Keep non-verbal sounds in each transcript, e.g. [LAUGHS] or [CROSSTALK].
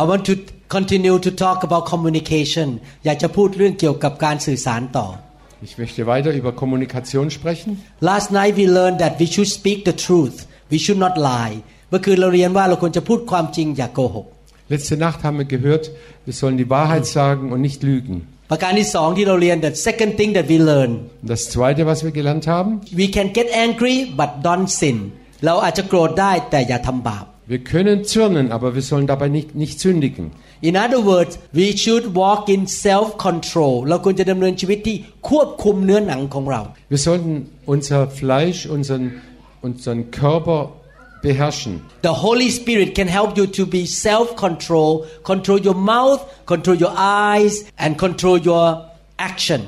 I want to continue to talk about communication อยากจะพูดเรื่องเกี่ยวกับการสื่อสารต่อ Ich möchte weiter über Kommunikation sprechen. Last night we learned that we should speak the truth we should not lie เมื่อคืนเราเรียนว่าเราควรจะพูดความจริงอย่าโกหก Letzte Nacht haben wir gehört, wir sollen die Wahrheit sagen und nicht lügen. ประการที่สองที่เราเรียน the second thing that we learn Und das Zweite, was wir gelernt haben, we can get angry but don't sin เราอาจจะโกรธได้แต่อย่าทำบาป wir können zürnen, aber wir sollen dabei nicht, nicht sündigen. In other words we should walk in self control เราควรจะดำเนินชีวิตที่ควบคุมเนื้อหนังของเรา Wir sollten unser Fleisch, unseren, unseren Körper beherrschen. The Holy Spirit can help you to be self control control your mouth control your eyes and control your action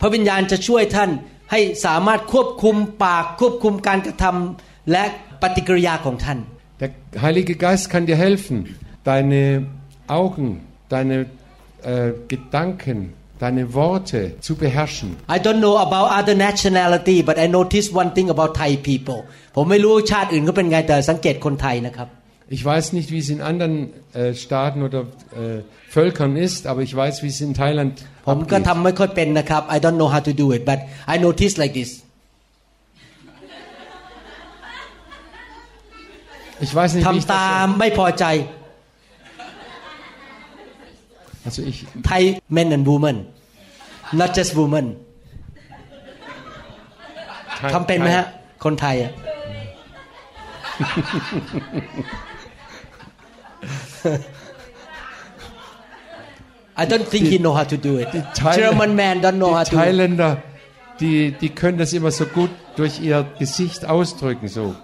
พระวิญญาณจะช่วยท่านให้สามารถควบคุมปากควบคุมการกระทำและปฏิกิริยาของท่าน Der Heilige Geist kann dir helfen, deine Augen, deine äh, Gedanken, deine Worte zu beherrschen. I don't know about other nationality but I noticed one thing about Thai people ผมไม่รู้ชาติอื่นก็เป็นไงแต่สังเกตคนไทยนะครับ Ich weiß nicht, wie es in anderen äh, Staaten oder äh, Völkern ist, aber ich weiß, wie es in Thailand ผมก็ abgeht. ทำไม่ค่อยเป็นนะครับ I don't know how to do it but I notice like this Ich weiß nicht, wie ich ทำตา das ไม่พอใจ Also ich, Thai men and women not just women ทำเป็นไหมฮะ คนไทยอะ [LAUGHS] I don't think he know how to do it Thailand- German man don't know how die to Thailänder, die, die können das immer so gut durch ihr Gesicht ausdrücken, so.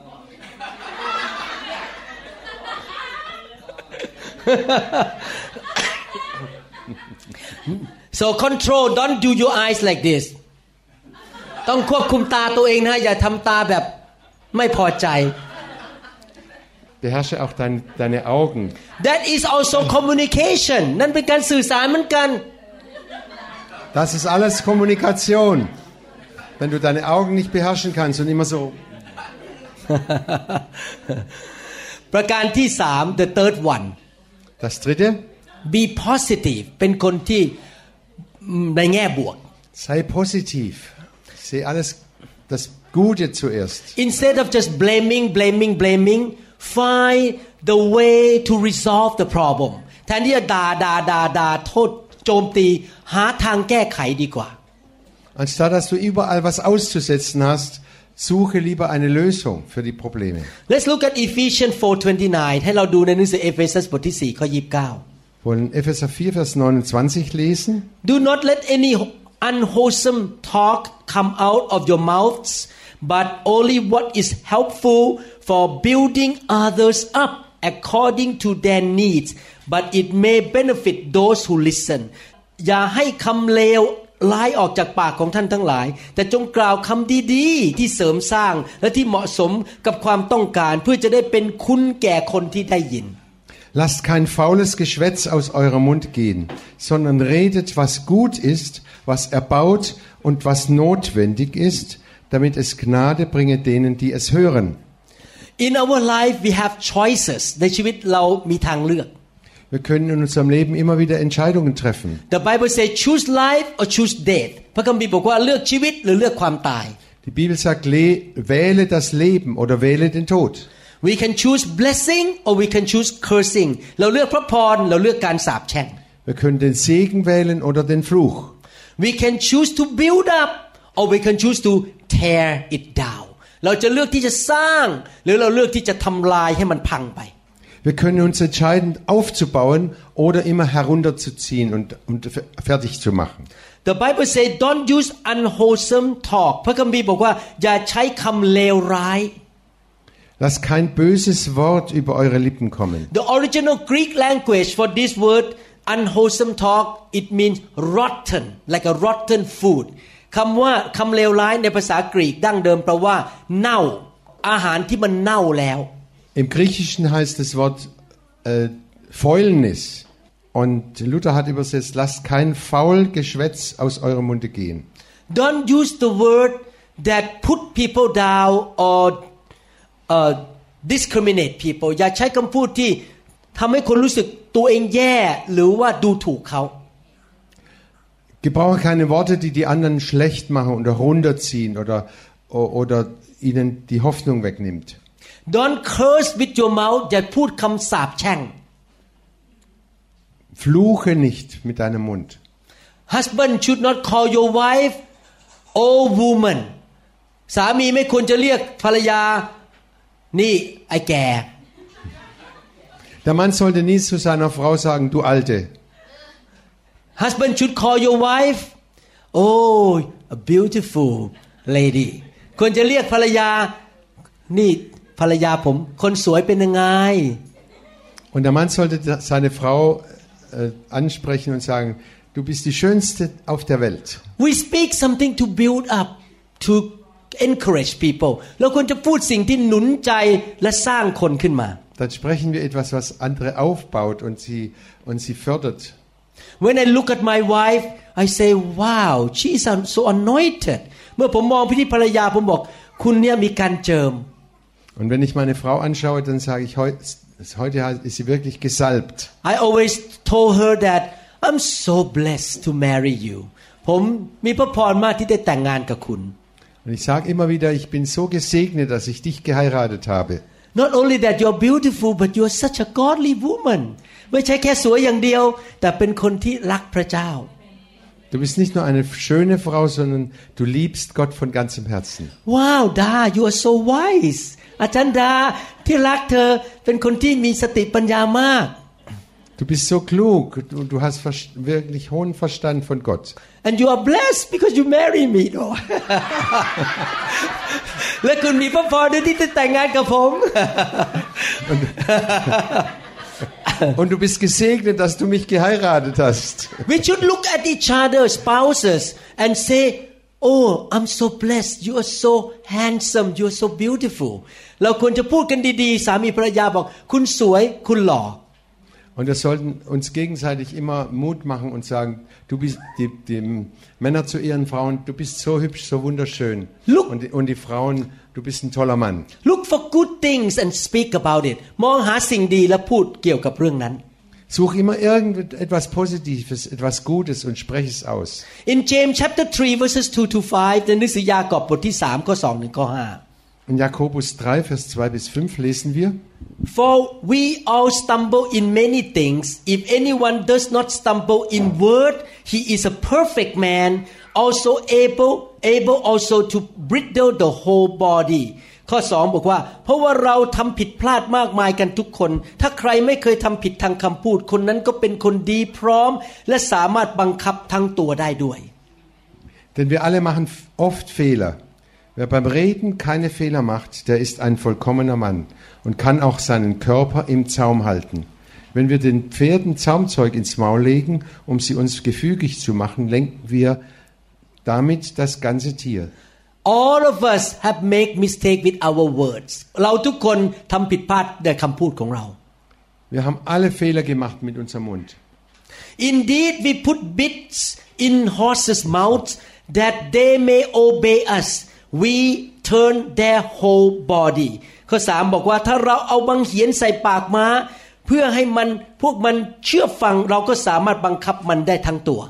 so control don't do your eyes like this ต้องควบคุมตาตัวเองนะฮะอย่าทำตาแบบไม่พอใจ Beherrsche auch dein, deine Augen. that is also communication นั่นเป็นการสื่อสารเหมือนกัน Das ist alles Kommunikation. Wenn du deine Augen nicht beherrschen kannst und immer so [LAUGHS] ประการที่สาม the third one Das dritte, be positive เป็นคนที่อืมในแง่บวก sei positiv. Seh alles das Gute zuerst. instead of just blaming blaming blaming find the way to resolve the problem แทนที่จะด่าด่าด่าด่าโทษโจมตีหาทางแก้ไขดีกว่า Anstatt dass du überall was auszusetzen hast, suche lieber eine Lösung für die Probleme. Let's look at Ephesians 4:29 ให้เราดูในหนังสือเอเฟซัสบทที่4ข้อ29 wollen Epheser 4, Vers 29 lesen. Do not let any unwholesome talk come out of your mouths, but only what is helpful for building others up according to their needs, but it may benefit those who listen. อย่าให้คำเลว ร้ายออกจากปากของท่านทั้งหลาย แต่จงกล่าวคำดีๆ ที่เสริมสร้างและที่เหมาะสมกับความต้องการเพื่อจะได้เป็นคุณแก่คนที่ได้ยิน Lasst kein faules Geschwätz aus eurem Mund gehen, sondern redet, was gut ist, was erbaut und was notwendig ist, damit es Gnade bringe denen, die es hören. In our life we have choices ในชีวิตเรามีทางเลือก Wir können in unserem Leben immer wieder Entscheidungen treffen. The Bible says choose life or choose death พระคัมภีร์บอกว่าเลือกชีวิตหรือเลือกความตาย Die Bibel sagt, le wähle das Leben oder wähle den Tod. We can choose blessing or we can choose cursing เราเลือกพระพรเราเลือกการสาปแช่ง Wir können den Segen wählen oder den Fluch. We can choose to build up or we can choose to tear it down เราจะเลือกที่จะสร้าง หรือเราเลือกที่จะทำลายให้มันพังไป Wir können uns entscheiden, aufzubauen oder immer herunterzuziehen und, und f- fertig zu machen. The Bible say don't use unwholesome talk พระคัมภีร์บอกว่าอย่าใช้คำเลวร้าย Lasst kein böses Wort über eure Lippen kommen. The original Greek language for this word unwholesome talk it means rotten like a rotten food คำว่าคำเลวร้ายในภาษากรีกดั้งเดิมแปลว่า เน่า อาหารที่มันเน่าแล้ว Im Griechischen heißt das Wort äh, Fäulnis. Und Luther hat übersetzt, lasst kein Faulgeschwätz aus eurem Munde gehen. Don't use the word that put people down or uh, discriminate people อย่าใช้คำพูดที่ทำให้คนรู้สึกตัวเองแย่หรือว่าดูถูกเขา Gebrauche keine Worte, die die anderen schlecht machen oder runterziehen oder, oder ihnen die Hoffnung wegnimmt. Don't curse with your mouth อย่าพูดคำสาปแช่ง Fluche nicht mit deinem Mund. Husband should not call your wife old woman สามีไม่ควรจะเรียกภรรยา นี่ไอ้แก่ Der Mann sollte nie zu seiner Frau sagen, du Alte. Husband should call your wife oh a beautiful lady ควรจะเรียกภรรยา นี่ ภรรยาผม คนสวยเป็นยังไง Und der Mann sollte seine Frau äh, ansprechen und sagen, du bist die Schönste auf der Welt. We speak something to build up to encourage people เราควรจะพูดสิ่งที่หนุนใจและสร้างคนขึ้นมา Dann sprechen wir etwas, was andere aufbaut und sie, und sie fördert. When I look at my wife I say wow she is so anointed เมื่อผมมองพิธีภรรยาผมบอก คุณเนี่ยมีการเจิม Und wenn ich meine Frau anschaue, dann sage ich, heute, heute ist sie wirklich gesalbt. I always told her that I'm so blessed to marry you ผมมีพระพรมากที่ได้แต่งงานกับคุณ Und ich sage immer wieder, ich bin so gesegnet, dass ich dich geheiratet habe. Not only that you're beautiful but you're such a godly woman ไม่ใช่แค่สวยอย่างเดียว แต่เป็นคนที่รักพระเจ้า Du bist nicht nur eine schöne Frau, sondern du liebst Gott von ganzem Herzen. ว้าวดา you are so wise อาจารย์ดาที่รักเธอเป็นคนที่มีสติปัญญามาก Du bist so klug und du hast vers- wirklich hohen Verstand von Gott. and you are blessed because you marry me [LAUGHS] โอ้ และคุณมีพระพรด้วยที่จะแต่งงานกับผม [LAUGHS] [LAUGHS] Und du bist gesegnet, dass du mich geheiratet hast. We should look at each other spouses and say oh I'm so blessed you are so handsome you are so beautiful เราควรจะพูดกันดีๆ สามีภรรยาบอก คุณสวยคุณหล่อ Und wir sollten uns gegenseitig immer Mut machen und sagen, du bist die, die Männer zu ihren Frauen, du bist so hübsch, so wunderschön. Look. Und, die- und die Frauen, du bist ein toller Mann. Look for good things and speak about it มองหาสิ่งดีและพูดเกี่ยวกับเรื่องนั้น Such immer irgendetwas Positives, etwas Gutes und sprech es aus. In James chapter 3 verses 2 to 5ในหนังสือยากอบบทที่3ข้อ2ถึงข้อ5 In Jakobus 3, Vers 2 bis 5 lesen wir, For we all stumble in many things. If anyone does not stumble in word, he is a perfect man, also able able also to bridle the whole body. ข้อ 2 บอกว่า เพราะว่าเราทำผิดพลาดมากมายกันทุกคน ถ้าใครไม่เคยทำผิดทางคำพูดคนนั้นก็เป็นคนดีพร้อม และสามารถบังคับทั้งตัวได้ด้วย denn wir alle machen f- oft Fehler. Wer beim Reden keine Fehler macht, der ist ein vollkommener Mann und kann auch seinen Körper im Zaum halten. Wenn wir den Pferden Zaumzeug ins Maul legen, um sie uns gefügig zu machen, lenken wir damit das ganze Tier. All of us have make mistake with our words เราทุกคนทำผิดพลาดในคำพูดของเรา Wir haben alle Fehler gemacht mit unserem Mund. Indeed, we put bits in horses' mouths that they may obey us. We turn their whole body. ข้อสามบอกว่าถ้าเราเอาบังเหียนใส่ปากม้า เพื่อให้มันพวกมันเชื่อฟังเราก็สามารถบังคับมันได้ทั้งตัว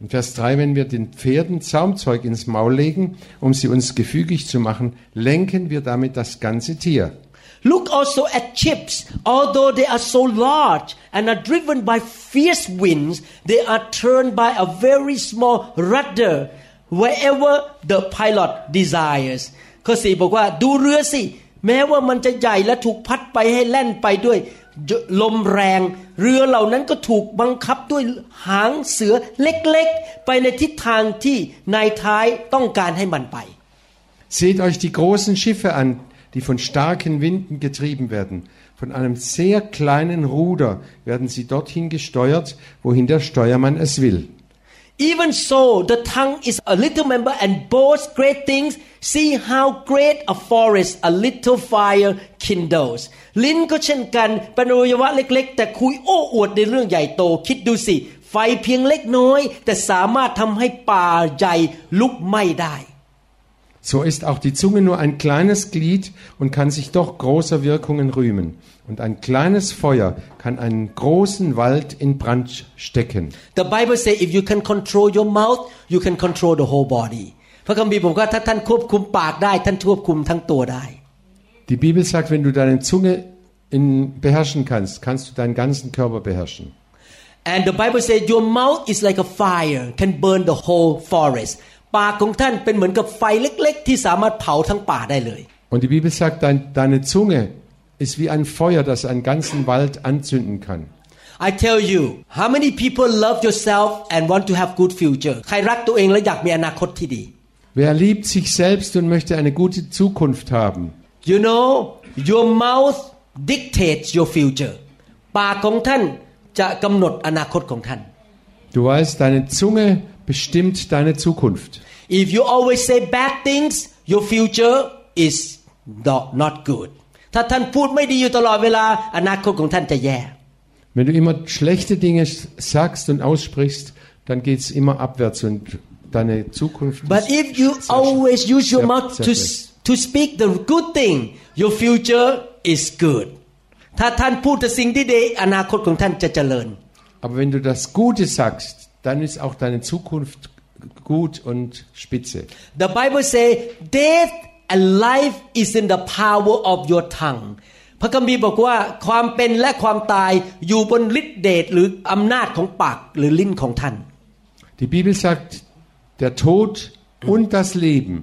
In Vers 3, wenn wir den Pferden Zaumzeug ins Maul legen, um sie uns gefügig zu machen, lenken wir damit das ganze Tier. Look also at ships. Although they are so large and are driven by fierce winds, they are turned by a very small rudder wherever the pilot desires. ข้อสี่บอกว่าดูเรือสิ แม้ว่ามันจะใหญ่และถูกพัดไปให้แล่นไปด้วยลมแรง เรือเหล่านั้นก็ถูกบังคับด้วยหางเสือเล็กๆ ไปในทิศทางที่นายท้ายต้องการให้มันไป Seht euch die großen Schiffe an, die von starken Winden getrieben werden. Von einem sehr kleinen Ruder werden sie dorthin gesteuert, wohin der Steuermann es will. Even so, the tongue is a little member and boasts great things. See how great a forest a little fire kindles. ลิ้นก็เช่นกันเป็นอวัยวะเล็กๆ แต่คุยโอ้อวดในเรื่องใหญ่โต คิดดูสิ ไฟเพียงเล็กน้อย แต่สามารถทำให้ป่าใหญ่ลุกไหม้ได้ So ist auch die Zunge nur ein kleines Glied und kann sich doch großer Wirkungen rühmen. Und ein kleines Feuer kann einen großen Wald in Brand stecken. The Bible say if you can control your mouth you can control the whole body พระคัมภีร์บอกว่าถ้าท่านควบคุมปากได้ ท่านควบคุมทั้งตัวได้ Die Bibel sagt, wenn du deine Zunge in, beherrschen kannst, kannst du deinen ganzen Körper beherrschen. And the Bible says your mouth is like a fire can burn the whole forest ปากของท่านเป็นเหมือนกับไฟเล็ก ๆ ที่สามารถเผาทั้งป่าได้เลย Und die Bibel sagt, dein, deine Zunge ist wie ein Feuer, das einen ganzen Wald anzünden kann. I tell you how many people love yourself and want to have good future ใครรักตัวเองและอยากมีอนาคตที่ดี Wer liebt sich selbst und möchte eine gute Zukunft haben? You know your mouth dictates your future ปากของท่านจะกำหนดอนาคตของท่าน Du weißt, deine Zunge bestimmt deine Zukunft. If you always say bad things your future is not not good ถ้าท่านพูดไม่ดีอยู่ตลอดเวลาอนาคตของท่านจะแย่ Wenn du immer schlechte Dinge sagst und aussprichst, dann geht es immer abwärts und deine Zukunft But ist if you sehr- always use your sehr- mouth sehr to schlecht. to speak the good thing your future is good ถ้าท่านพูดแต่สิ่งที่ดีอนาคตของท่านจะเจริญ Aber wenn du das Gute sagst, dann ist auch deine Zukunft gut und spitze. The Bible say death and life is in the power of your tongue พระคัมภีร์บอกว่าความเป็นและความตายอยู่บนฤทธิเดชหรืออำนาจของปากหรือลิ้นของท่าน Die Bibel sagt, der Tod und das Leben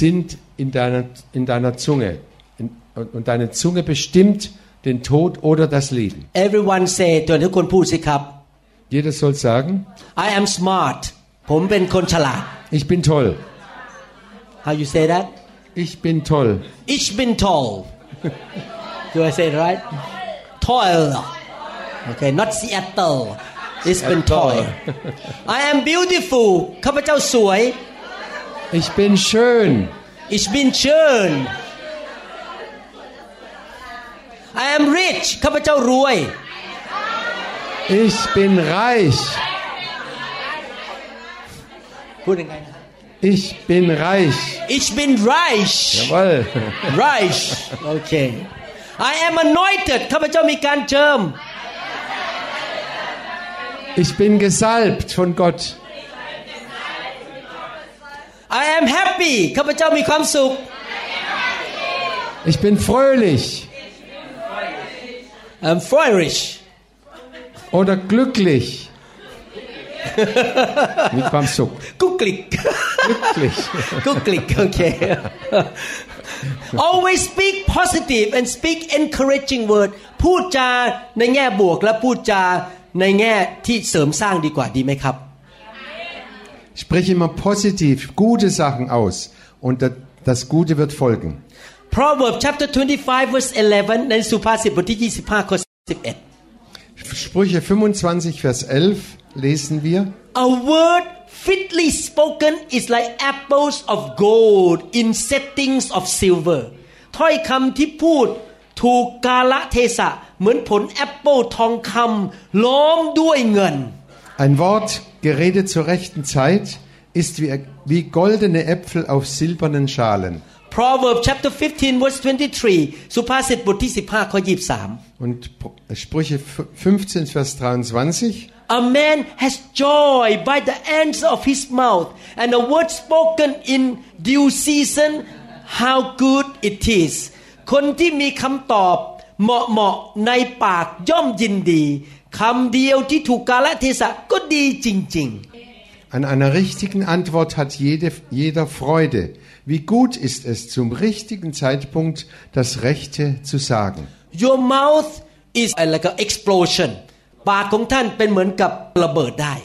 sind in deiner, in deiner Zunge. In, und, und deine Zunge bestimmt den Tod oder das Leben. Everyone say ตัวทุกคนพูดสิครับ Jeder soll sagen, I am smart ผมเป็นคนฉลาด ich bin toll. How you say that Ich bin toll. Ich bin toll Do I say it right Toll Okay not Seattle Ich bin toll I am beautiful ข้าพเจ้าสวย Ich bin schön. Ich bin schön I am rich ข้าพเจ้ารวย Ich bin reich. พูดยังไงนะ Ich bin reich. Ich bin reich Jawohl. reich Okay I am anointed ข้าพเจ้ามีการเจิม Ich bin gesalbt von Gott. I am happy ข้าพเจ้ามีความสุข Ich bin fröhlich I'm flourish oder glücklich. [LAUGHS] Mit beim Suck. กุ๊กกลิก Glücklich. กุ๊กกลิก [LAUGHS] โอเค always speak positive and speak encouraging word พูดจาในแง่บวกและพูดจาในแง่ที่เสริมสร้างดีกว่าดีไหมครับ Sprich immer positiv gute Sachen aus und da- das Gute wird folgen. Proverbs chapter 25 verse 11 ในสุภาษิตบทที่ 25ข้อ11 Sprüche 25, Vers 11 lesen wir. A word fitly spoken is like apples of gold in settings of silver ถ้อยคำที่พูดถูกกาละเทศะ เหมือนผลแอปเปิลทองคำล้อมด้วยเงิน Ein Wort, geredet zur rechten Zeit, ist wie, wie goldene Äpfel auf silbernen Schalen. Proverbs chapter 15 verse 23 สุภาษิตบทที่ 15ข้อ23 Und Sprüche 15, Vers 23. A man has joy by the ends of his mouth, and a word spoken in due season, how good it is. คนที่มีคำตอบเหมาะเหมาะๆในปากย่อมยินดีคำเดียวที่ถูกกาลเทศะก็ดีจริง An einer richtigen Antwort hat jede, jeder Freude. Wie gut ist es, zum richtigen Zeitpunkt das Rechte zu sagen. ๆ Your mouth is like an explosion ปากของท่านเป็นเหมือนกับระเบิดได้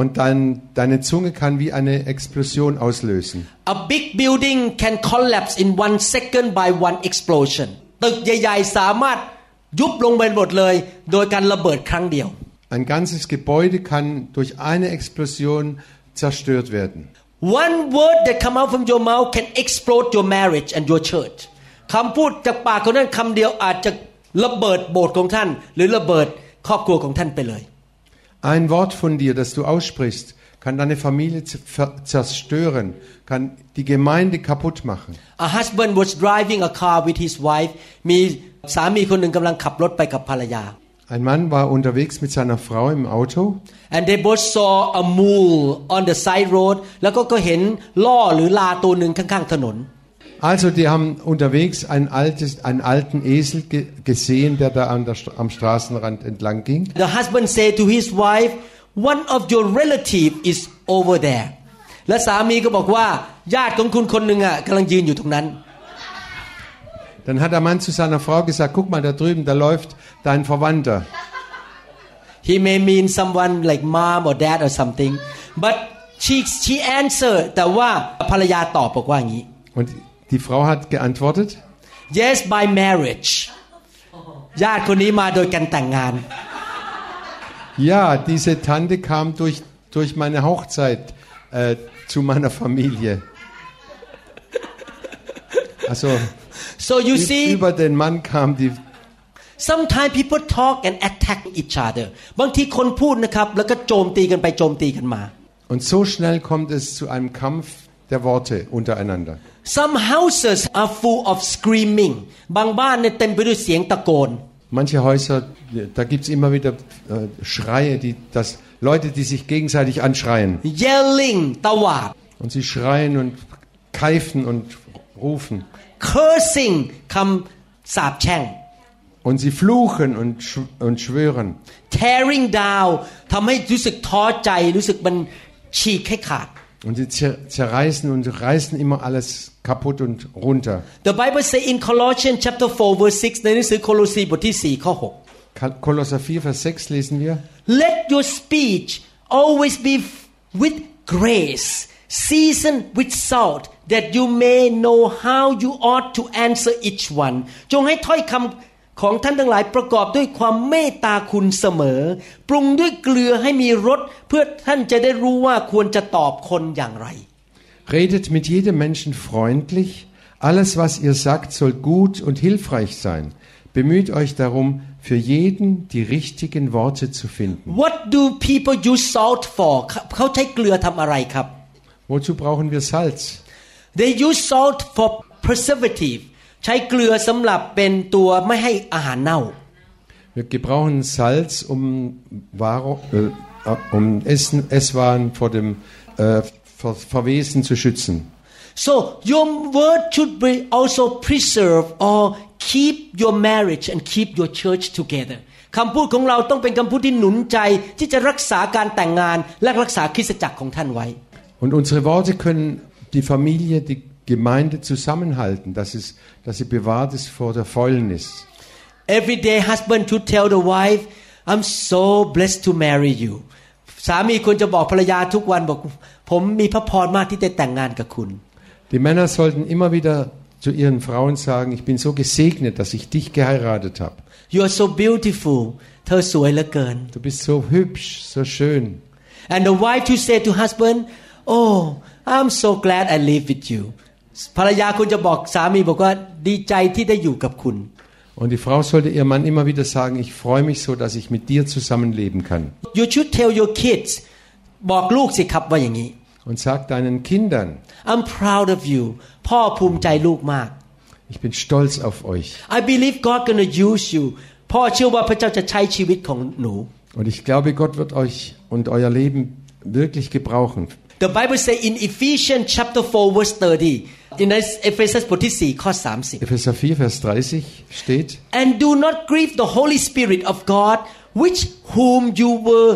Und dein, deine Zunge kann wie eine Explosion auslösen. A big building can collapse in one second by one explosion ตึกใหญ่ๆสามารถยุบลงไปหมดเลยโดยการระเบิดครั้งเดียว Ein ganzes Gebäude kann durch eine Explosion zerstört werden. One word that come out from your mouth can explode your marriage and your church คำพูดจากปากของท่านคำเดียวอาจจะระเบิดโบสถ์ของท่านหรือระเบิด ครอบครัวของท่านไปเลย Ein Wort von dir, das du aussprichst, kann deine Familie z- ver- zerstören, kann die Gemeinde kaputt machen. A husband was driving a car with his wife มีสามีคนหนึ่งกำลังขับรถไปกับภรรยา Ein Mann war unterwegs mit seiner Frau im Auto and they both saw a mule on the side road แล้วก็ก็เห็นล่อหรือลาตัวหนึ่งข้างๆถนน Also die haben unterwegs ein altes, einen alten Esel ge gesehen, der da an der, St- am Straßenrand entlang ging. The husband said to his wife one of your relative is over there และสามีก็บอกว่าญาติของคุณคนหนึ่งอ่ะกำลังยืนอยู่ตรงนั้น Dann hat der Mann zu seiner Frau gesagt, guck mal da drüben, da läuft dein Verwandter. he may mean someone like mom or dad or something but she she answered แต่ว่าภรรยาตอบบอกว่าอย่างนี้ Und die Frau hat geantwortet, yes by marriage ญาติคนนี้มาโดยการแต่งงาน ja, diese Tante kam durch, durch meine Hochzeit äh, zu meiner Familie. Also so you ü- see über den Mann kam die sometimes people talk and attack each other บางทีคนพูดนะครับ แล้วก็โจมตีกันไปโจมตีกันมา Und so schnell kommt es zu einem Kampf der Worte untereinander. Some houses are full of screaming บางบ้านเนี่ยเต็มไปด้วยเสียงตะโกน Manche Häuser, da gibt es immer wieder äh, Schreie, die, das, Leute, die sich gegenseitig anschreien. yelling ตวาด Und sie schreien und keifen und rufen. cursing คำสาปแช่ง Und sie fluchen und, sch und schwören. tearing down ทำให้รู้สึกท้อใจรู้สึกมันฉีกให้ขาด Und sie zer zerreißen und reißen immer alles kaputt und runter. The Bible say in Colossians chapter 4 verse 6 ในหนังสือโคโลสีบทที่ 4 ข้อ Kol- Kolosser 4, Vers 6 lesen wir. 6 Let your speech always be f- with grace seasoned with salt that you may know how you ought to answer each one จงให้ถ้อยคำ ของท่านทั้งหลายประกอบด้วยความเมตตาคุณเสมอ ปรุงด้วยเกลือให้มีรสเพื่อท่านจะได้รู้ว่าควรจะตอบคนอย่างไร Redet mit jedem Menschen freundlich. Alles, was ihr sagt, soll gut und hilfreich sein. Bemüht euch darum, für jeden die richtigen Worte zu finden. What do people use salt for เขาใช้เกลือทำอะไรครับ Wozu brauchen wir Salz? They use salt for preservative ใช้เกลือสำหรับเป็นตัวไม่ให้อาหารเน่า Wir gebrauchen Salz, um, Waro, äh, um Essen, Esswaren vor dem äh, Ver Verwesen zu schützen. so your word should be also preserve or keep your marriage and keep your church together คำพูดของเราต้องเป็นคำพูดที่หนุนใจที่จะรักษาการแต่งงานและรักษาคริสตจักรของท่านไว้ Und unsere Worte können die Familie, die Gemeinde zusammenhalten, dass, es, dass sie bewahrt ist vor der Fäulnis. Every day husband should tell the wife I'm so blessed to marry you สามีควรจะบอกภรรยาทุกวันบอก ผมมีพระพรมากที่ได้แต่งงานกับคุณ Die Männer sollten immer wieder zu ihren Frauen sagen, ich bin so gesegnet, dass ich dich geheiratet habe. You are so beautiful เธอสวยเหลือเกิน Du bist so hübsch, so schön. and the wife to say to husband oh I'm so glad I live with you ภรรยาคุณจะบอกสามีบอกว่าดีใจที่ได้อยู่กับคุณ Und die Frau sollte ihrem Mann immer wieder sagen, ich freue mich so, dass ich mit dir zusammenleben kann. You should tell your kids บอกลูกสิครับว่าอย่างนี้ Und sag deinen Kindern, I'm proud of you พ่อภูมิใจลูกมาก ich bin stolz auf euch. I believe God gonna use you พ่อเชื่อว่าพระเจ้าจะใช้ชีวิตของหนู Und ich glaube, Gott wird euch und euer Leben wirklich gebrauchen. The Bible say in Ephesians chapter 4 verse 30ในเอเฟซัสบทที่4ข้อ30 Epheser 4, Vers 30 steht, and do not grieve the Holy Spirit of God which whom you were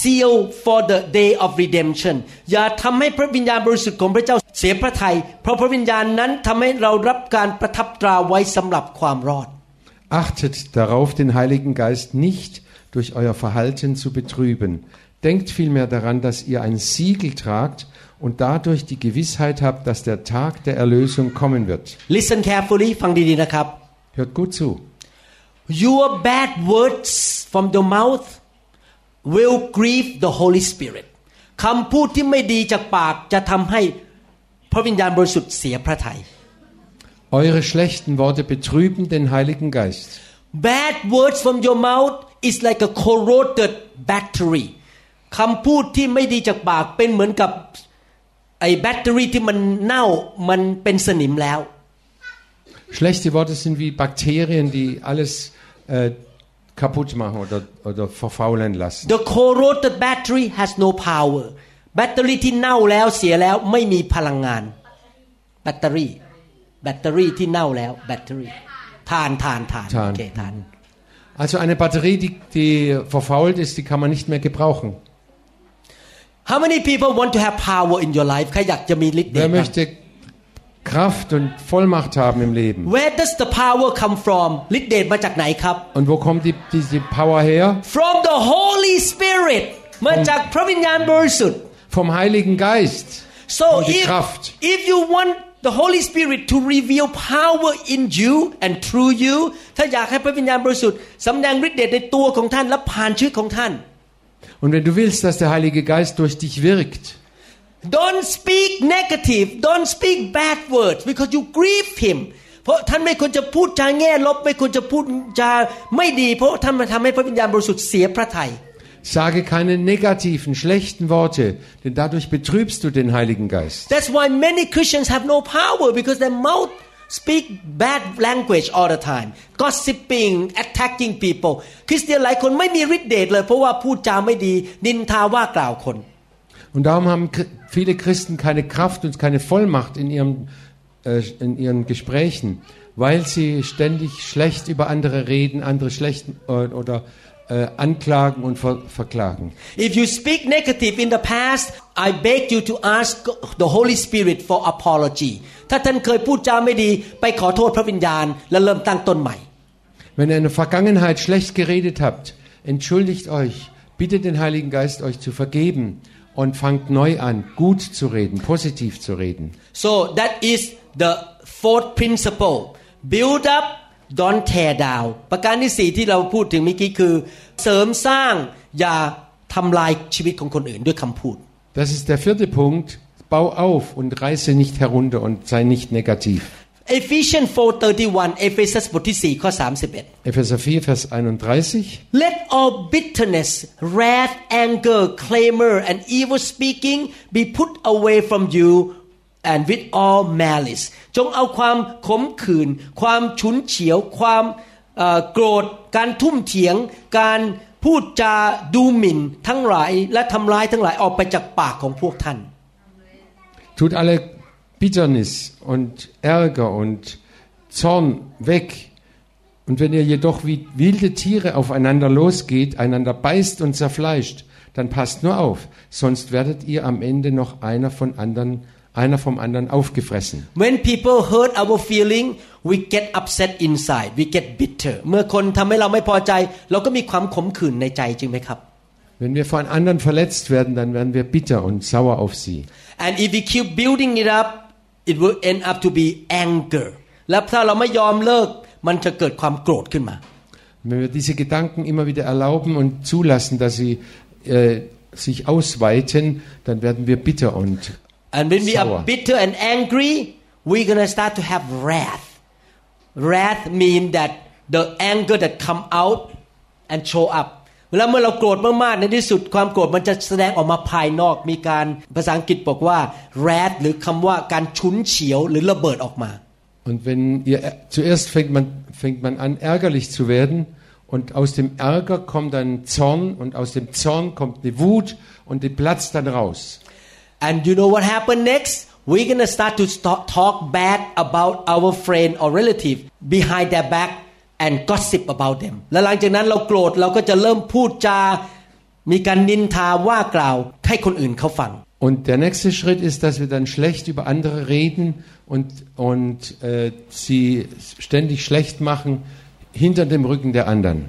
sealed for the day of redemption อย่าทำให้พระวิญญาณบริสุทธิ์ของพระเจ้าเสียพระทัยเพราะพระวิญญาณนั้นทำให้เรารับการประทับตราไว้สำหรับความรอด achtet darauf, den Heiligen Geist nicht durch euer Verhalten zu betrüben, Denkt vielmehr daran, dass ihr ein Siegel tragt und dadurch die Gewissheit habt, dass der Tag der Erlösung kommen wird. Listen carefully ฟังดีๆนะครับ Hört gut zu. Your bad words from your mouth will grieve the Holy Spirit คำพูดที่ไม่ดีจากปากจะทำให้พระวิญญาณบริสุทธิ์เสียพระทัย Eure schlechten Worte betrüben den Heiligen Geist. Bad words from your mouth is like a corroded battery คำพูดที่ไม่ดีจากปากเป็นเหมือนกับไอ้แบตเตอรี่ที่มันเน่ามันเป็นสนิมแล้ว Schlechte Worte sind wie Bakterien, die alles äh, kaputt machen oder, oder verfaulen lassen. The corroded battery has no power แบตเตอรี่ที่เน่าแล้วเสียแล้วไม่มีพลังงาน แบตเตอรี่ แบตเตอรี่ที่เน่าแล้วแบตเตอรี่ทานทานทานทานโอเคทาน Also eine Batterie, die, die verfault ist, die kann man nicht mehr gebrauchen. How many people want to have power in your life ใครอยากจะมีฤทธิ์เดช Wer บ้าง möchte Kraft und Vollmacht haben im Leben? Where does the power come from ฤทธิ์เดชมาจากไหนครับ Und wo kommt die, diese Power her? from the Holy Spirit มาจากพระวิญญาณบริสุทธิ์ Vom Heiligen Geist. so Und die if Kraft. if you want the Holy Spirit to reveal power in you and through you ถ้าอยากให้พระวิญญาณบริสุทธิ์สำแดงฤทธิ์เดชในตัวของท่านและผ่านชีวิตของท่าน Und wenn du willst, dass der Heilige Geist durch dich wirkt, don't speak negative don't speak bad words because you grieve him เพราะท่านไม่ควรจะพูดจาแง่ลบ ไม่ควรจะพูดจาไม่ดี เพราะท่านมาทำให้พระวิญญาณบริสุทธิ์เสียพระทัย sage keine negativen, schlechten Worte, denn dadurch betrübst du den Heiligen Geist. That's why many Christians have no power because their mouth speak bad language all the time gossiping attacking people คริสเตียนหลายคนไม่มีฤทธิ์เดชเลย เพราะว่าพูดจาไม่ดี นินทาว่ากล่าวคน Und darum haben Chri- viele Christen keine Kraft und keine Vollmacht in ihrem äh, in ihren Gesprächen, weil sie ständig schlecht über andere reden, andere schlecht äh, oder äh, anklagen und ver verklagen. If you speak negative in the past I beg you to ask the Holy Spirit for apology ถ้าท่านเคยพูดจาไม่ดี ไปขอโทษพระวิญญาณ และเริ่มตั้งต้นใหม่ Wenn ihr in der Vergangenheit schlecht geredet habt, entschuldigt euch, bittet den Heiligen Geist euch zu vergeben und fangt neu an, gut zu reden, positiv zu reden. so that is the fourth principle build up don't tear down ประการที่สี่ที่เราพูดถึงเมื่อกี้คือ เสริมสร้างอย่าทำลายชีวิตของคนอื่นด้วยคำพูด Das ist der vierte Punkt. Bau auf und reiße nicht herunter und sei nicht negativ. Ephesians 4:31เอเฟซัสบทที่4ข้อ31 Epheser 4, Vers 31. Let all bitterness, wrath, anger, clamor, and evil speaking be put away from you and with all malice จงเอาความขมขื่น ความฉุนเฉียว ความเอ่อโกรธ การทุ่มเถียง การพูดจาดูหมิ่นทั้งหลาย และทำร้ายทั้งหลายออกไปจากปากของพวกท่าน Tut alle Bitternis und Ärger und Zorn weg. Und wenn ihr jedoch wie wilde Tiere aufeinander losgeht, einander beißt und zerfleischt, dann passt nur auf, sonst werdet ihr am Ende noch einer von anderen, einer vom anderen aufgefressen. When people hurt our feeling we get upset inside we get bitter เมื่อคนทำให้เราไม่พอใจ เราก็มีความขมขื่นในใจจริงไหมครับ Wenn wir von anderen verletzt werden, dann werden wir bitter und sauer auf sie. and if we keep building it up it will end up to be anger และถ้าเราไม่ยอมเลิกมันจะเกิดความโกรธขึ้นมา Wenn wir diese Gedanken immer wieder erlauben und zulassen, dass sie äh, sich ausweiten, dann werden wir bitter und and when we are Sauer. bitter and angry we're gonna start to have wrath wrath mean that the anger that come out and show up เวลาเมื่อเราโกรธมากๆในที่สุดความโกรธมันจะแสดงออกมาภายนอก มีการภาษาอังกฤษบอกว่า wrath หรือคำว่าการฉุนเฉียวหรือระเบิดออกมา Und wenn ihr zuerst fängt man, fängt man an, ärgerlich zu werden, und aus dem Ärger kommt dann Zorn, und aus dem Zorn kommt die Wut, und die platzt dann raus. And you know what happened next? We're gonna start to st- talk bad about our friend or relative behind their back and gossip about them และหลังจากนั้นเราโกรธเราก็จะเริ่มพูดจา มีการนินทาว่ากล่าวให้คนอื่นเขาฟัง Und der nächste Schritt ist, dass wir dann schlecht über andere reden und, und äh, sie ständig schlecht machen hinter dem Rücken der anderen.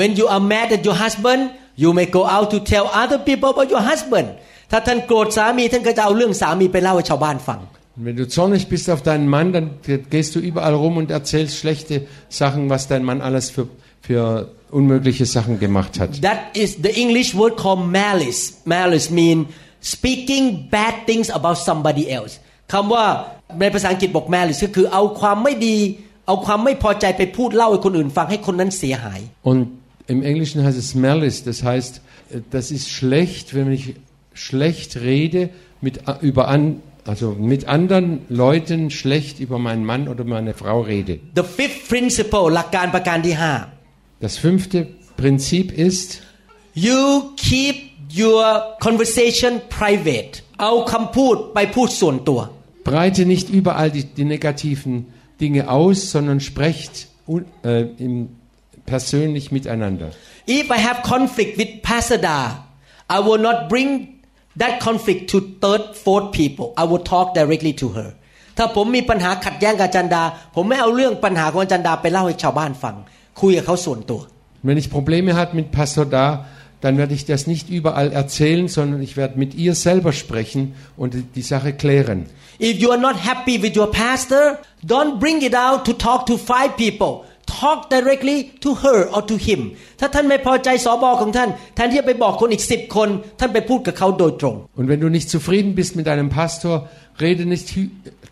When you are mad at your husband you may go out to tell other people about your husband ถ้าท่านโกรธสามีท่านก็จะเอาเรื่องสามีไปเล่าให้ชาวบ้านฟัง Und wenn du zornig bist auf deinen Mann, dann gehst du überall rum und erzählst schlechte Sachen, was dein Mann alles für, für unmögliche Sachen gemacht hat. That is the English word called malice malice mean speaking bad things about somebody else คำว่าในภาษาอังกฤษบอก malice ก็คือเอาความไม่ดี เอาความไม่พอใจไปพูดเล่าให้คนอื่นฟังให้คนนั้นเสียหาย Und im Englischen heißt es malice, das heißt, das ist schlecht, wenn ich schlecht rede mit, über an, also mit anderen Leuten schlecht über meinen Mann oder meine Frau rede. The fifth principle หลักการประการที่ห้า Das fünfte Prinzip ist, you keep your conversation private เอาคำพูดไปพูดส่วนตัว breite nicht überall die, die negativen Dinge aus, sondern sprecht un, äh, im, persönlich miteinander. If I have conflict with Pastor Da, I will not bring that conflict to third, fourth people. I will talk directly to her. ถ้าผมมีปัญหาขัดแย้งกับอาจันดา ผมไม่เอาเรื่องปัญหาของอาจันดาไปเล่าให้ชาวบ้านฟัง คุยกับเขาส่วนตัว Und wenn ich Probleme hat mit Pastor Da, dann werde ich das nicht überall erzählen, sondern ich werde mit ihr selber sprechen und die, die Sache klären. If you are not happy with your pastor, don't bring it out to talk to five people. Talk directly to her or to him. ถ้าท่านไม่พอใจสอบอของท่านแทนที่จะไปบอกคนอีกสิบคน ท่านไปพูดกับเขาโดยตรง Und wenn du nicht zufrieden bist mit deinem Pastor, rede nicht hü-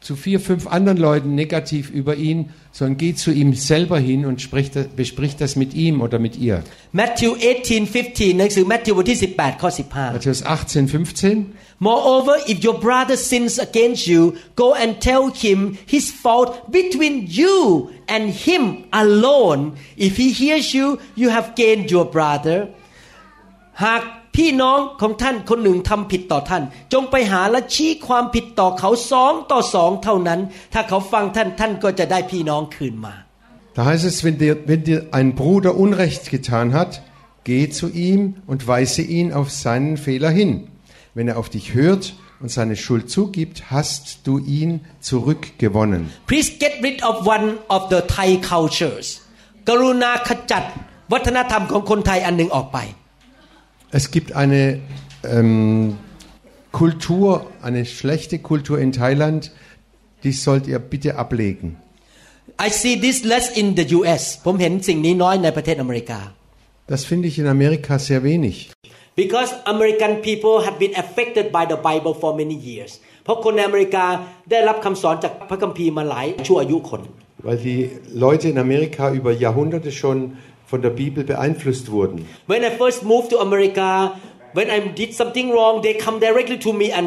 zu vier, fünf anderen Leuten negativ über ihn, sondern geh zu ihm selber hin und sprich das, besprich das mit ihm oder mit ihr. Matthew 18:15หนังสือ Matthew บทที่ 18 ข้อ 15 Matthäus 18, 15. Moreover, if your brother sins against you, go and tell him his fault between you and him alone. If he hears you, you have gained your brother. หากพี่น้องของท่านคนหนึ่งทำผิดต่อท่าน จงไปหาและชี้ความผิดต่อเขาสองต่อสองเท่านั้น ถ้าเขาฟังท่านท่านก็จะได้พี่น้องคืนมา Da heißt es, wenn dir, wenn dir ein Bruder Unrecht getan hat, geh zu ihm und weise ihn auf seinen Fehler hin. Wenn er auf dich hört und seine Schuld zugibt, hast du ihn zurückgewonnen. Please get rid of one of the Thai cultures กรุณาขจัดวัฒนธรรมของคนไทยอันหนึ่งออกไป Es gibt eine ähm, Kultur, eine schlechte Kultur in Thailand, die sollt ihr bitte ablegen. I see this less in the US ผมเห็นสิ่งนี้น้อยในประเทศอเมริกา Das finde ich in Amerika sehr wenig. because American people have been affected by the Bible for many years เพราะคนในอเมริกาได้รับคำสอนจากพระคัมภีร์มาหลายชั่วอายุคน Weil die Leute in Amerika über Jahrhunderte schon von der Bibel beeinflusst wurden. when I first moved to America when I did something wrong they come directly to me and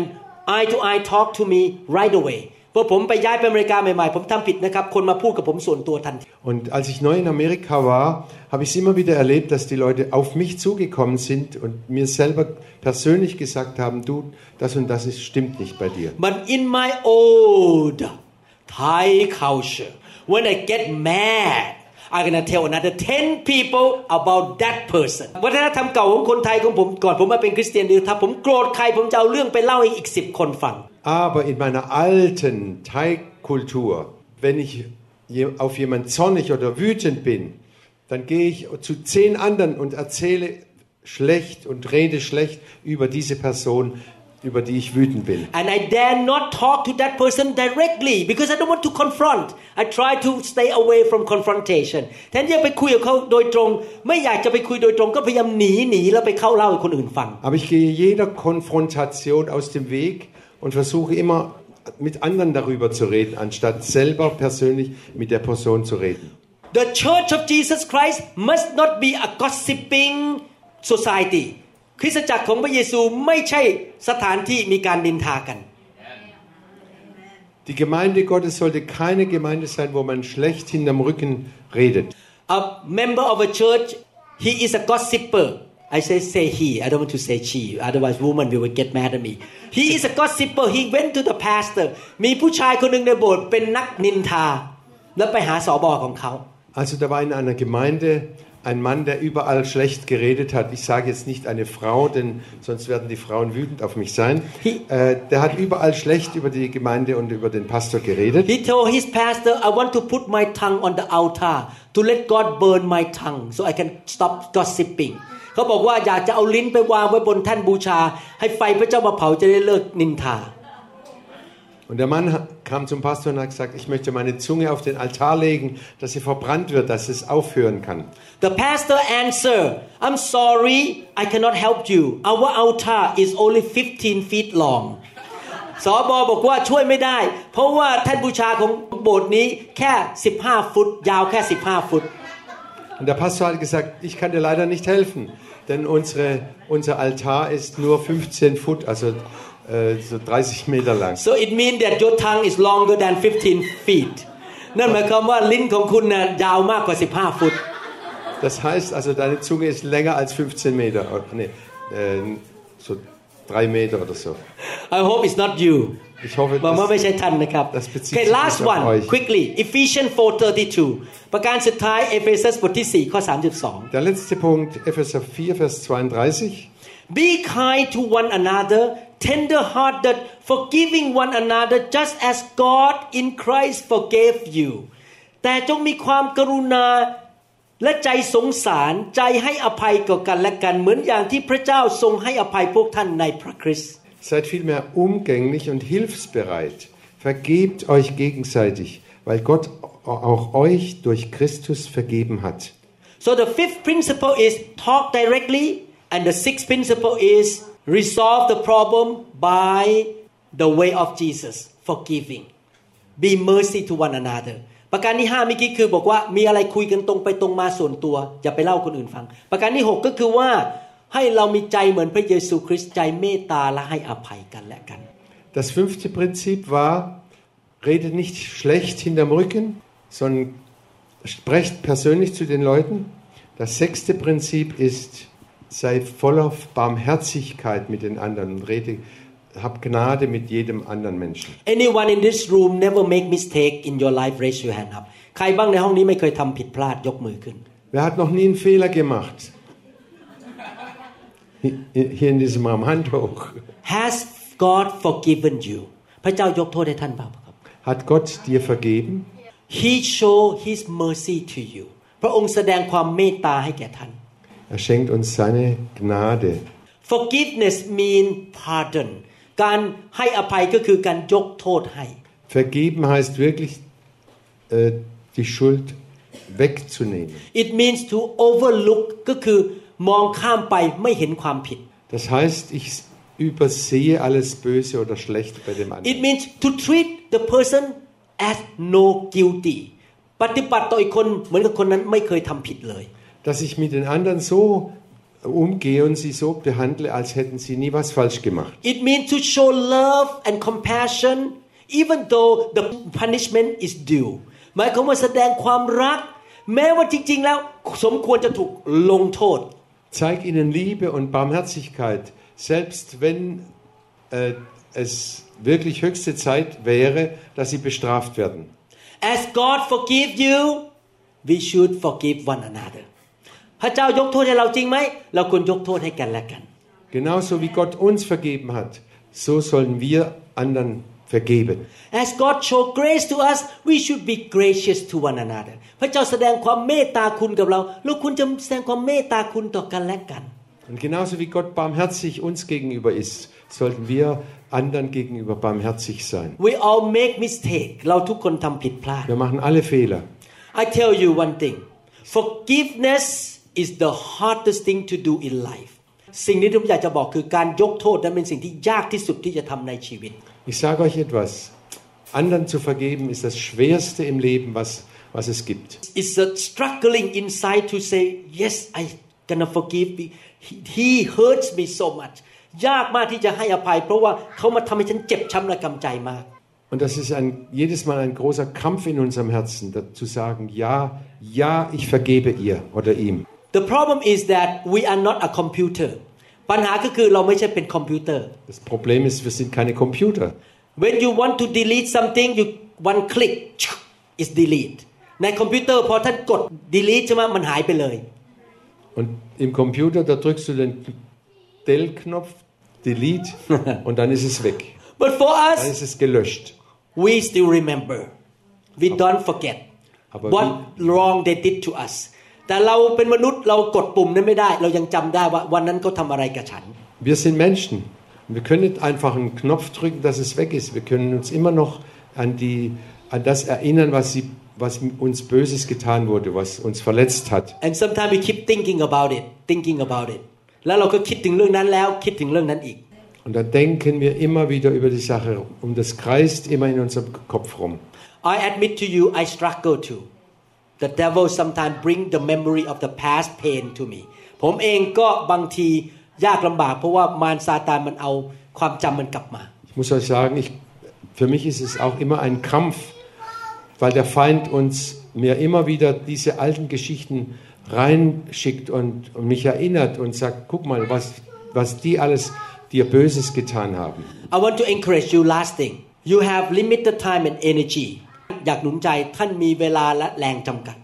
eye to eye talk to me right away Und als ich neu in Amerika war, habe ich es immer wieder erlebt, dass die Leute auf mich zugekommen sind und mir selber persönlich gesagt haben, du, das und das ist, stimmt nicht bei dir. But in my old Thai culture, when I get mad, I'm gonna tell another 10 people about that person วัฒนธรรมเก่าของคนไทยของผมก่อนผมมาเป็นคริสเตียนดีถ้าผมโกรธใครผมจะเอาเรื่องไปเล่าให้อีกสิบคนฟัง Aber in meiner alten Thai-Kultur, wenn ich je- auf jemand zornig oder wütend bin, dann gehe ich zu zehn anderen und erzähle schlecht und rede schlecht über diese Person, über die ich wütend bin. and I dare not talk to that person directly because I don't want to confront I try to stay away from confrontation แทนที่จะไปคุยกับเขาโดยตรง ไม่อยากจะไปคุยโดยตรงก็พยายามหนีหนีแล้วไปเข้าเล่าให้คนอื่นฟัง Aber ich gehe jeder Konfrontation aus dem Weg und versuche immer mit anderen darüber zu reden, anstatt selber persönlich mit der Person zu reden. The Church of Jesus Christ must not be a gossiping society คริสตจักรของพระเยซูไม่ใช่สถานที่มีการดินทากัน Die Gemeinde Gottes sollte keine Gemeinde sein, wo man schlecht hinterm Rücken redet. A member of a church he is a gossiper I say say he I don't want to say she otherwise woman will get mad at me he is a gossiper he went to the pastor มีผู้ชายคนหนึ่งในโบสถ์เป็นนักนินทา แล้วไปหาสอบอของเขา Also da war in einer Gemeinde ein Mann, der überall schlecht geredet hat. Ich sage jetzt nicht eine Frau, denn sonst werden die Frauen wütend auf mich sein. Äh, der hat überall schlecht über die Gemeinde und über den Pastor geredet. He told his pastor, I want to put my tongue on the altar to let God burn my tongue so I can stop gossiping. เขาบอกว่าอยากจะเอาลิ้นไปวางไว้บนแท่นบูชา ให้ไฟพระเจ้ามาเผาจะได้เลิกนินทา Und der Mann ha- kam zum Pastor und hat gesagt, ich möchte meine Zunge auf den Altar legen, dass sie verbrannt wird, dass es aufhören kann. The pastor answered I'm sorry I cannot help you our altar is only 15 feet long [LAUGHS] สอบอบอกว่าช่วยไม่ได้ เพราะว่าแท่นบูชาของโบสถ์นี้แค่ 15 ฟุต ยาวแค่ 15 ฟุต Und der Pastor hat gesagt, ich kann dir leider nicht helfen, denn unsere, unser Altar ist nur 15 Foot, also äh, so 30 Meter lang. so it means that your tongue is longer than 15 feet นั่นหมายความว่าลิ้นของคุณน่ะยาวมากกว่า 15 ฟุต Das heißt also, deine Zunge ist länger als 15 Meter. Oder, nee, äh, so drei Meter oder so. I hope it's not you Ich hoffe, หวังว่าไม่ das, ใช่ท่านนะครับ Das bezieht Okay sich last nicht auf one euch. quickly Ephesians 4:32 ประการสุดท้ายเอเฟซัสบทที่ 4 ข้อ 32 der letzte Punkt, Epheser 4, Vers 32. Be kind to one another, tender hearted, forgiving one another, just as God in Christ forgave you. แต่จงมีความกรุณา และใจสงสารใจให้อภัยก่อกันและกัน เหมือนอย่างที่พระเจ้าทรงให้อภัยพวกท่านในพระคริสต์ Seid vielmehr umgänglich und hilfsbereit. Vergebt euch gegenseitig, weil Gott auch euch durch Christus vergeben hat. So the fifth principle is talk directly, and the sixth principle is resolve the problem by the way of Jesus, forgiving. Be mercy to one another. ประการที่5เมื่อกี้คือบอกว่ามีอะไรคุยกันตรงไปตรงมาส่วนตัว อย่าไปเล่าคนอื่นฟัง ประการที่ 6 ก็คือว่าให้เรามีใจเหมือนพระเยซูคริสต์ใจเมตตาและให้อภัยกันและกัน Das fünfte Prinzip war, redet nicht schlecht hinterm Rücken, sondern sprecht persönlich zu den Leuten. Das sechste Prinzip ist, sei voller Barmherzigkeit mit den anderen und rede, hab Gnade mit jedem anderen Menschen. Anyone in this room never make mistake in your life raise your hand up ใครบ้างในห้องนี้ไม่เคยทำผิดพลาดยกมือขึ้น Wer hat noch nie einen Fehler gemacht? Hier hier in diesem Raum, Hand hoch. Has God forgiven you พระเจ้ายกโทษให้ท่านเปล่าครับ Hat Gott dir vergeben? He show His mercy to you พระองค์แสดงความเมตตาให้แก่ท่าน Er schenkt uns seine Gnade. Forgiveness mean pardon การให้อภัยก็คือการยกโทษให้ Vergeben heißt wirklich, äh, die Schuld wegzunehmen. It means to overlook ก็คือมองข้ามไปไม่เห็นความผิด Das heißt, ich übersehe alles Böse oder Schlechte bei dem It anderen. means to treat the person as no guilty ปฏิบัติต่ออีกคนเหมือนกับคนนั้นไม่เคยทำผิดเลย Dass ich mit den anderen so umgehe und sie so behandle, als hätten sie nie was falsch gemacht. It means to show love and compassion even though the punishment is due หมายความว่าแสดงความรัก แม้ว่าจริง ๆ แล้วสมควรจะถูกลงโทษ Zeig ihnen Liebe und Barmherzigkeit, selbst wenn äh, es wirklich höchste Zeit wäre, dass sie bestraft werden. As God forgive you we should forgive one another พระเจ้ายกโทษให้เราจริงไหม เราควรยกโทษให้กันและกัน Genauso wie Gott uns vergeben hat, so sollen wir anderen vergeben. As God show grace to us we should be gracious to one another พระเจ้าแสดงความเมตตาคุณกับเรา เราควรจะแสดงความเมตตาคุณต่อกันและกัน Und genauso wie Gott barmherzig uns gegenüber ist, sollten wir anderen gegenüber barmherzig sein. We all make mistake เราทุกคนทำผิดพลาด Wir machen alle Fehler. I tell you one thing forgiveness is the hardest thing to do in life สิ่งที่ผมอยากจะบอกคือการยกโทษนั้นเป็นสิ่งที่ยากที่สุดที่จะทำในชีวิต Ich sage euch etwas. Anderen zu vergeben ist das Schwerste im Leben, was, was es gibt. It's a struggling inside to say yes I gonna forgive me he, he hurts me so much ยากมากที่จะให้อภัย เพราะว่าเขามาทำให้ฉันเจ็บช้ำและกำใจมาก Und das ist ein, jedes Mal ein großer Kampf in unserem Herzen, da, zu sagen, ja, ja, ich vergebe ihr oder ihm. The problem is that we are not a computer ปัญหาก็คือเราไม่ใช่เป็นคอมพิวเตอร์ Das Problem ist, wir sind keine Computer. when you want to delete something you one click is delete ในคอมพิวเตอร์พอท่านกด delete ใช่ไหมมันหายไปเลย Und im Computer, da drückst du den Dell-Knopf, Delete, [LAUGHS] und dann ist es weg. but for Dann us ist es gelöscht. we still remember we don't forget Aber what wrong they did to us แต่เราเป็นมนุษย์เรากดปุ่มนั้นไม่ได้ เรายังจำได้ว่าวันนั้นเขาทำอะไรกับฉัน Wir sind Menschen. Wir können nicht einfach einen Knopf drücken, dass es weg ist. Wir können uns immer noch an, die, an das erinnern, was, sie, was uns Böses getan wurde, was uns verletzt hat. and sometimes we keep thinking about it thinking about it แล้วเราก็คิดถึงเรื่องนั้นแล้วคิดถึงเรื่องนั้นอีก Und dann denken wir immer wieder über die Sache und das kreist immer in unserem Kopf rum. I admit to you I struggle too the devil sometimes bring the memory of the past pain to me ผมเองก็บางทียากลำบาก เพราะว่ามารซาตานมันเอาความจำมันกลับมา Ich muss euch sagen, ich, für mich ist es auch immer ein Kampf, weil der Feind uns mir immer wieder diese alten Geschichten reinschickt und, und mich erinnert und sagt, guck mal, was, was die alles dir Böses getan haben. I want to encourage you last thing you have limited time and energy อยากหนุนใจท่านมีเวลาและแรงจำกัด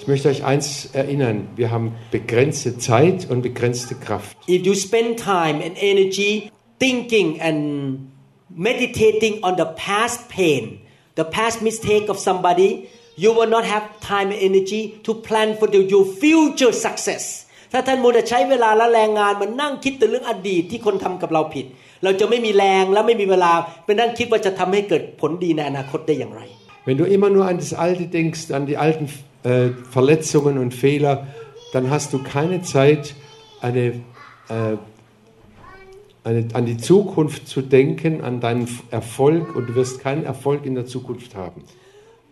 Ich möchte euch eins erinnern, wir haben begrenzte Zeit und begrenzte Kraft. if you spend time and energy thinking and meditating on the past pain the past mistake of somebody you will not have time and energy to plan for the, your future success ถ้าท่านมัวแต่ใช้เวลาและแรงงานมานั่งคิดแต่เรื่องอดีตที่คนทำกับเราผิด เราจะไม่มีแรงและไม่มีเวลาไปนั่งคิดว่าจะทำให้เกิดผลดีในอนาคตได้อย่างไร Wenn du immer nur an das Alte denkst, an die alten äh, Verletzungen und Fehler, dann hast du keine Zeit, eine, äh, eine, an die Zukunft zu denken, an deinen Erfolg und du wirst keinen Erfolg in der Zukunft haben.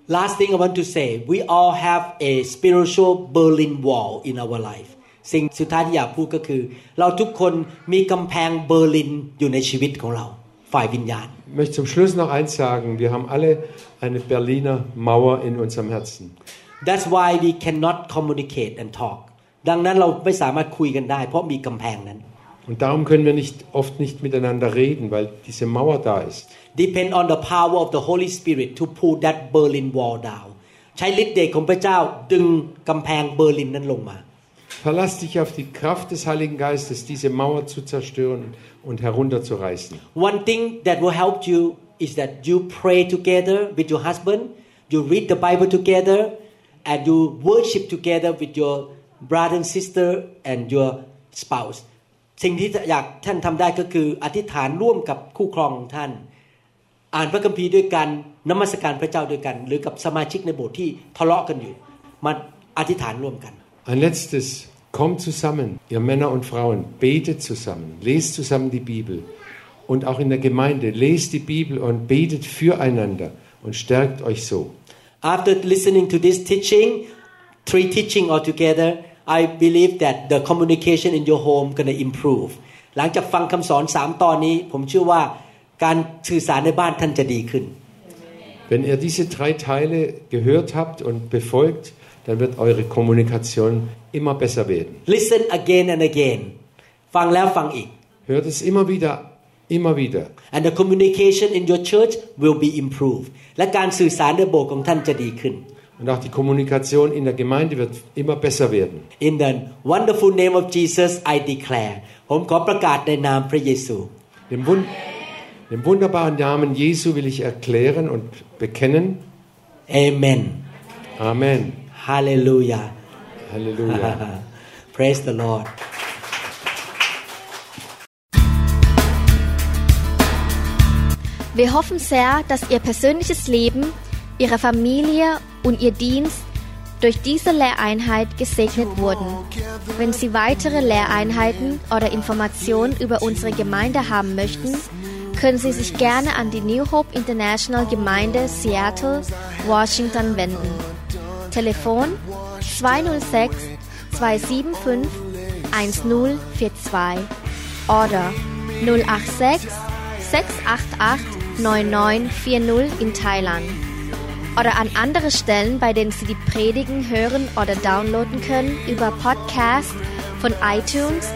Last thing I want to say we all have a spiritual Berlin Wall in our life สิ่งสุดท้ายที่อยากพูดก็คือ เราทุกคนมีกำแพงเบอร์ลินอยู่ในชีวิตของเรา ฝ่ายวิญญาณ Ich möchte zum Schluss noch eins sagen. Wir haben alle eine Berliner Mauer in unserem Herzen. That's why we cannot communicate and talk ดังนั้นเราไม่สามารถคุยกันได้ เพราะมีกำแพงนั้น Und darum können wir nicht, oft nicht miteinander reden, weil diese Mauer da ist. depend on the power of the Holy Spirit to pull that Berlin Wall down ใช้ฤทธิ์เดชของพระเจ้าดึงกำแพงเบอร์ลินนั้นลงมา Verlass dich auf die Kraft des Heiligen Geistes, diese Mauer zu zerstören und herunterzureißen. One thing that will help you is that you pray together with your husband, you read the Bible together, and you worship together with your brother and sister and your spouse. สิ่งที่อยากท่านทำได้ก็คืออธิษฐานร่วมกับคู่ครองของท่าน อ่านพระคัมภีร์ด้วยกันนมัสการพระเจ้าด้วยกัน หรือกับสมาชิกในโบสถ์ที่ทะเลาะกันอยู่มาอธิษฐานร่วมกัน Ein letztes, kommt zusammen, ihr Männer und Frauen, betet zusammen, lest zusammen die Bibel. Und auch in der Gemeinde, lest die Bibel und betet füreinander und stärkt euch so. After listening to this teaching, three teaching altogether, I believe that the communication in your home gonna improve. หลังจากฟังคำสอนสามตอนนี้ ผมเชื่อว่าการสื่อสารในบ้านท่านจะดีขึ้น Wenn ihr diese drei Teile gehört habt und befolgt, dann wird eure Kommunikation immer besser werden. Listen again and again ฟังแล้วฟังอีก Hört es immer wieder, immer wieder. and the communication in your church will be improved และการสื่อสารในโบสถ์ของท่านจะดีขึ้น Und auch die Kommunikation in der Gemeinde wird immer besser werden. In the wonderful name of Jesus I declare ผมขอประกาศในนามพระเยซู Dem, Wund dem wunderbaren Namen Jesu will ich erklären und bekennen. Amen Amen. Hallelujah Halleluja. [LAUGHS] Praise the Lord Wir hoffen sehr, dass Ihr persönliches Leben, Ihre Familie und Ihr Dienst durch diese Lehreinheit gesegnet wurden. Wenn Sie weitere Lehreinheiten oder Informationen über unsere Gemeinde haben möchten, können Sie sich gerne an die New Hope International Gemeinde Seattle, Washington wenden. Telefon 206 275 1042 oder 086 688 9940 in Thailand. Oder an andere Stellen, bei denen Sie die Predigen hören oder downloaden können über Podcast von iTunes.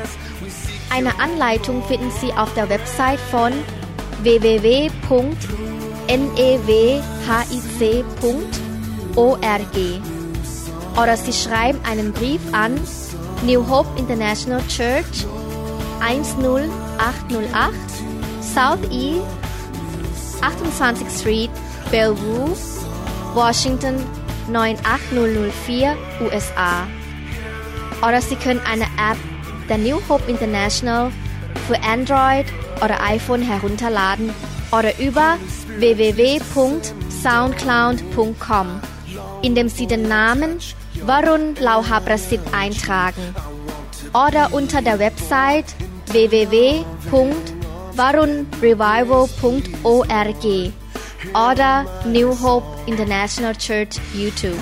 Eine Anleitung finden Sie auf der Website von www.newhic.org. Oder Sie schreiben einen Brief an New Hope International Church 10808 South E 28th Street, Bellevue, Washington 98004, USA. Oder Sie können eine App der New Hope International für Android oder iPhone herunterladen oder über www.soundcloud.com, indem Sie den Namen Varun Lauha Prasid eintragen oder unter der Website www.varunrevival.org oder New Hope International Church YouTube.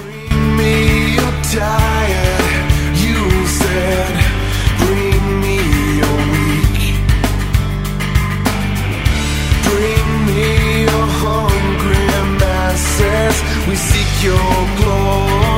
We seek your glory.